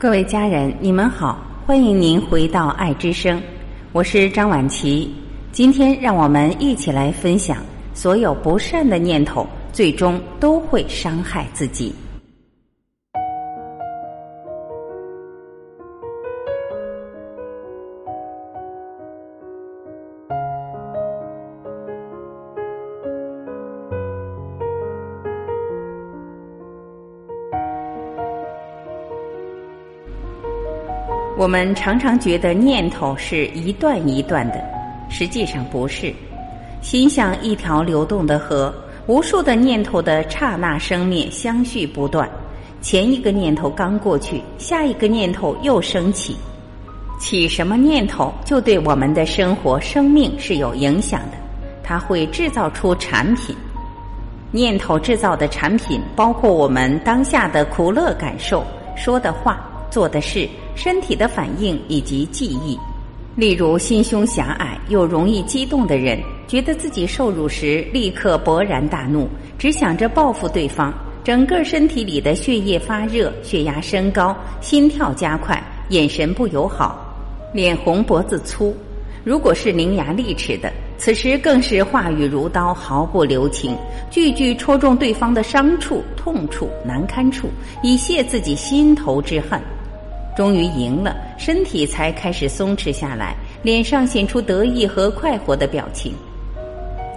各位家人，你们好，欢迎您回到爱之声，我是张婉琪。今天让我们一起来分享：所有不善的念头，最终都会伤害自己。我们常常觉得念头是一段一段的，实际上不是。心像一条流动的河，无数的念头的刹那生灭，相续不断。前一个念头刚过去，下一个念头又升起。起什么念头，就对我们的生活、生命是有影响的。它会制造出产品。念头制造的产品，包括我们当下的苦乐感受、说的话、做的事。身体的反应以及记忆，例如心胸狭隘又容易激动的人，觉得自己受辱时立刻勃然大怒，只想着报复对方，整个身体里的血液发热，血压升高，心跳加快，眼神不友好，脸红脖子粗。如果是伶牙俐齿的，此时更是话语如刀，毫不留情，句句戳中对方的伤处、痛处、难堪处，以泄自己心头之恨。终于赢了，身体才开始松弛下来，脸上显出得意和快活的表情。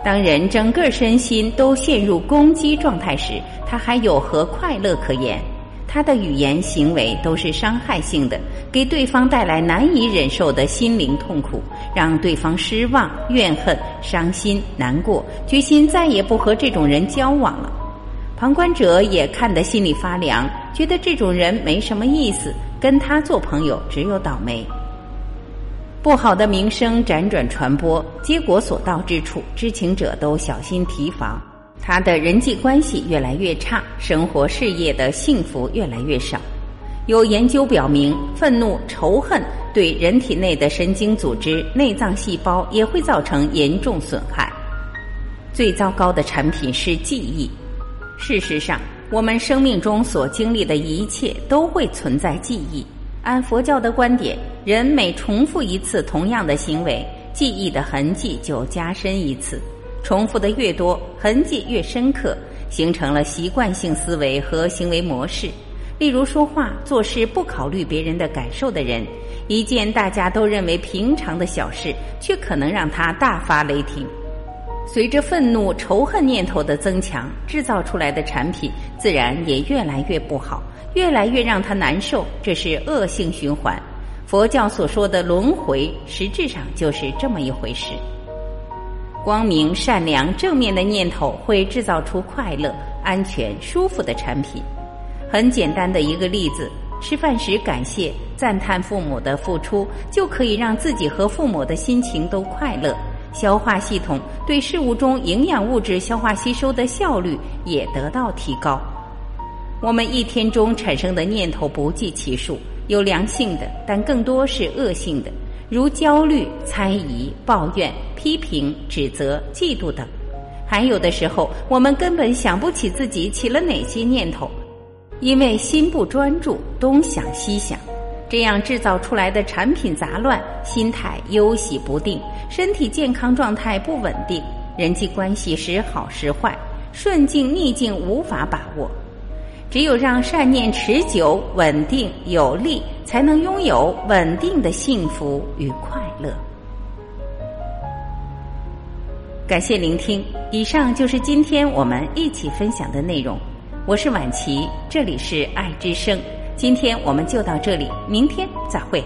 当人整个身心都陷入攻击状态时，他还有何快乐可言？他的语言行为都是伤害性的，给对方带来难以忍受的心灵痛苦，让对方失望、怨恨、伤心、难过，决心再也不和这种人交往了。旁观者也看得心里发凉，觉得这种人没什么意思。跟他做朋友只有倒霉，不好的名声辗转传播，结果所到之处，知情者都小心提防。他的人际关系越来越差，生活事业的幸福越来越少。有研究表明，愤怒、仇恨对人体内的神经组织、内脏细胞也会造成严重损害。最糟糕的产品是记忆。事实上。我们生命中所经历的一切都会存在记忆。按佛教的观点，人每重复一次同样的行为，记忆的痕迹就加深一次。重复的越多，痕迹越深刻，形成了习惯性思维和行为模式。例如，说话做事不考虑别人的感受的人，一件大家都认为平常的小事，却可能让他大发雷霆。随着愤怒、仇恨念头的增强，制造出来的产品自然也越来越不好，越来越让他难受。这是恶性循环。佛教所说的轮回，实质上就是这么一回事。光明、善良、正面的念头会制造出快乐、安全、舒服的产品。很简单的一个例子：吃饭时感谢、赞叹父母的付出，就可以让自己和父母的心情都快乐。消化系统对食物中营养物质消化吸收的效率也得到提高。我们一天中产生的念头不计其数，有良性的，但更多是恶性的，如焦虑、猜疑、抱怨、批评、指责、嫉妒等。还有的时候，我们根本想不起自己起了哪些念头，因为心不专注，东想西想。这样制造出来的产品杂乱，心态忧喜不定，身体健康状态不稳定，人际关系时好时坏，顺境逆境无法把握。只有让善念持久、稳定、有力，才能拥有稳定的幸福与快乐。感谢聆听，以上就是今天我们一起分享的内容。我是婉琪，这里是爱之声。今天我们就到这里，明天再会。